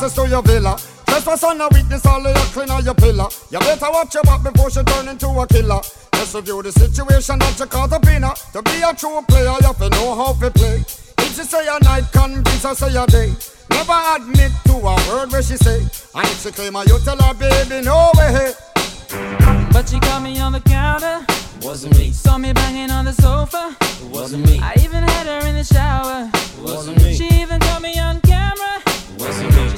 access to your villa? Trespass on a witness, all of your clean on your pillar. You better watch your back before she turn into a killer. Just review the situation that you caught up in. To be a true player, you have to know how to play. If she say a night, convince her say a day. Never admit to a word where she say. And if she claim her, you tell her, baby, no way. But she caught me on the counter. Wasn't me. Saw me banging on the sofa. Wasn't me. I even had her in the shower. Wasn't me. She even caught me on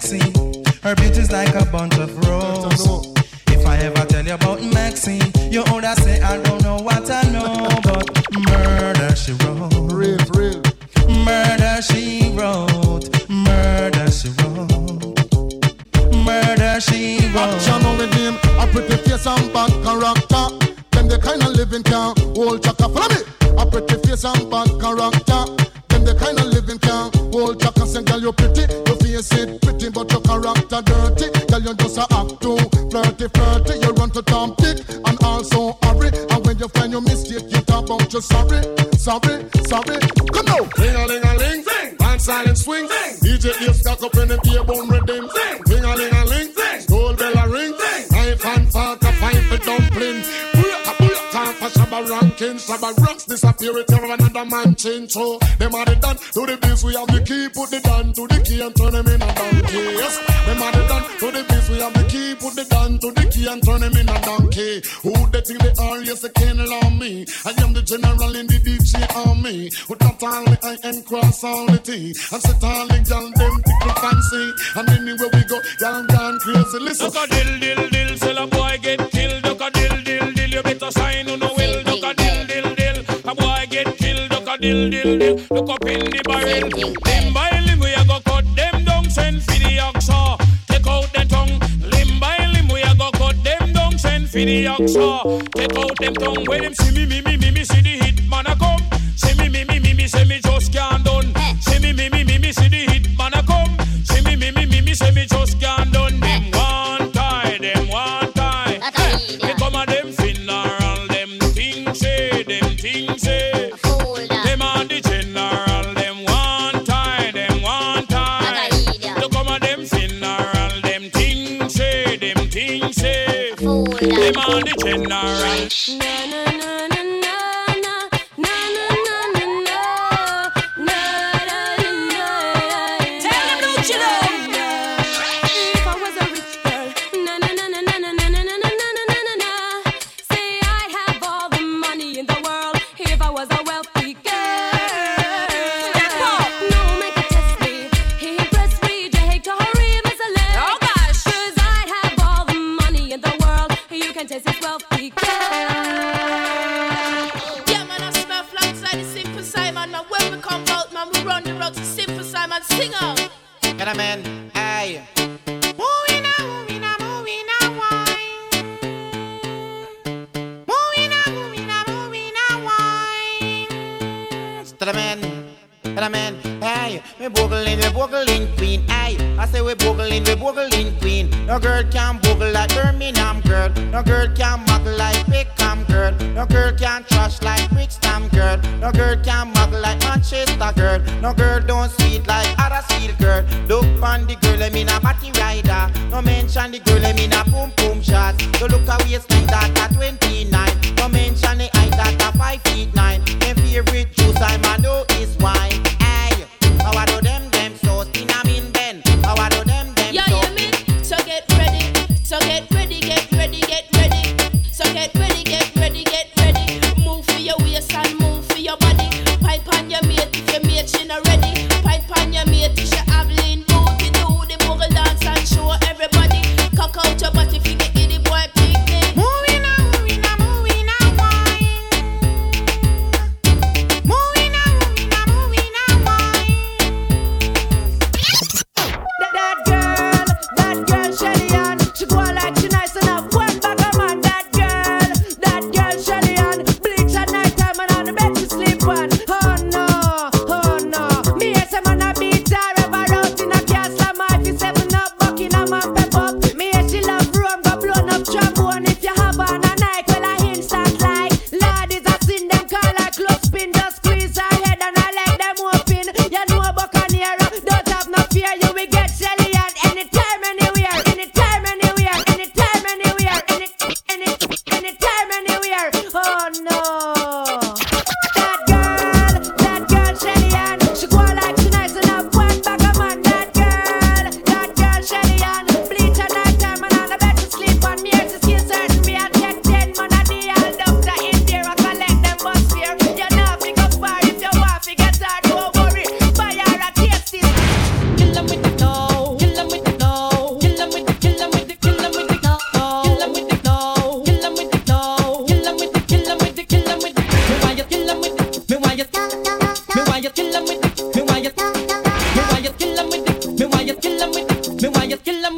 Maxine. Her beauty's like a bunch of roses. If I ever tell you about Maxine, you would say I don't know what I know, but murder she wrote. Real, real. Murder she wrote. Murder she wrote. Murder she wrote. Action on the name, a pretty face and bad character. Them the kind of living can hold chaka. Follow me. A pretty face and bad character. Them the kind of living can hold chaka. Say, girl, you pretty, flirty, flirty. You run to Tom Dick and also hurry. And when you find your mistake, you talk about you sorry, sorry, sorry. Come now. Ring a ling a ling, band silent swing. DJ Dave stuck up in the beer bone rhythm. Ring a ling a ling, gold bell a ring. Knife and fork a fine for dumpling. Break a break time for Shabba ranking. Shabba rocks disappear with every another man change. So them are the done to the biz. We have the key, put the down to the key and turn them in a donkey. Yes, and turn them in a donkey. Who they think they are? Yes, they can't allow me. I am the general in the DJ army. With not the I and cross all the T. And set all the gal them tickle fancy. And anywhere we go, gal gone crazy. Listen. Duck a dill dill dill, till a boy get killed. Duck a dill dill dill, you better sign who no will. Duck a dill dill dill, a boy get killed. Duck a dill dill dill, look up in the barrel. Limb by limb we a go for the oxa. Take out them tongue. When them see me me me me me see the on the general. on, sing up. Get a man, aye. Moving on, moving on, moving on, wine. Moving on, moving on, moving on, wine. Get man, get man, hey. We boogling, we boogling, queen, hey. I say we boogling, we boogling, queen. No girl can boogle like Birmingham girl. No girl can muggle like Pick Peckham girl. No girl can trash like Brixton girl. No girl can muggle like a girl. No girl don't sweet like other girl. Look on the girl, I mean a body rider. No mention the girl, I mean a boom boom shot. So look a waistline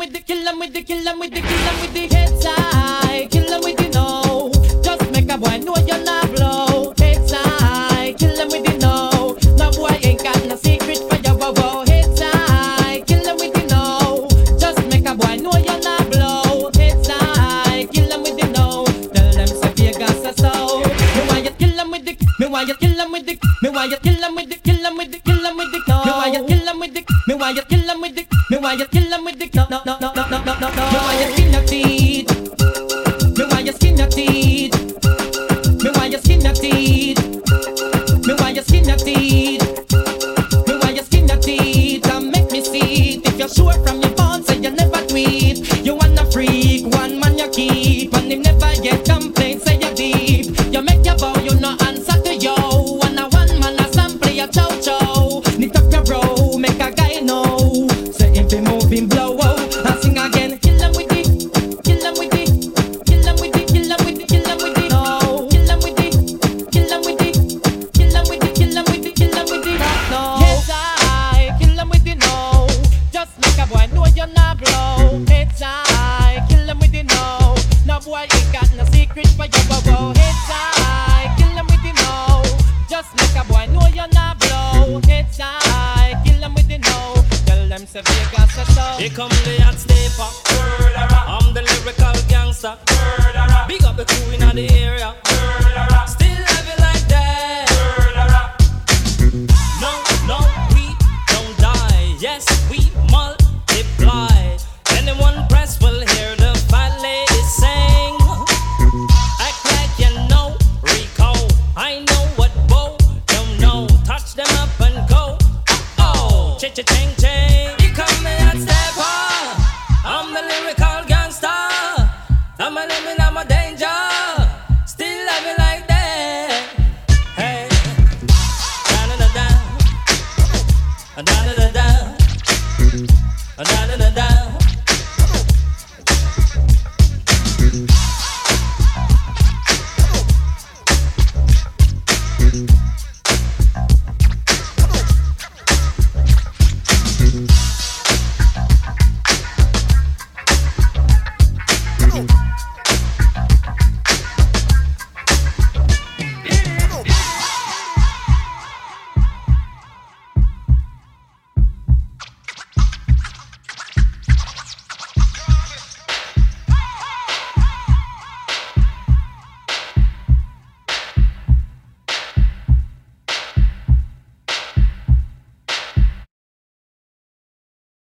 with the, kill 'em with the, kill 'em with the, kill 'em with the heads high, kill 'em with the no. Just make a boy know you're not blow. Heads high, kill 'em with the no. No boy ain't got no secret for your wow wow. Heads high, kill 'em with the no. Just make a boy know you're not blow. Heads high, kill 'em with the no. Tell them say Vegas a so. Me why you kill 'em with the, me why you kill 'em with the, me why you kill 'em with the, kill 'em with the, kill 'em with the no. Me why you kill 'em with the, me why you kill 'em with the, me why you kill no no. Me why you skin your teeth. Me why you skin your teeth. Me why you skin your teeth. Me why you skin your teeth. Me why you skin your teeth and make me see it. If you're sure from your phone, say you never tweet. You wanna freak, one man you keep, and him never get complaints. Say you deep. You make your bow, you no answer to yo. And a one man a sample your chow chow. Knit up your bro, make a guy know. Say if he him blow secret for you. Whoa, whoa. I kill 'em with it. No, just make a boy know you're not blow. It's I kill 'em with it. No, tell them say Vegas a so. Here come the hot stepper. I'm the lyrical gangster. Big up the crew in the area.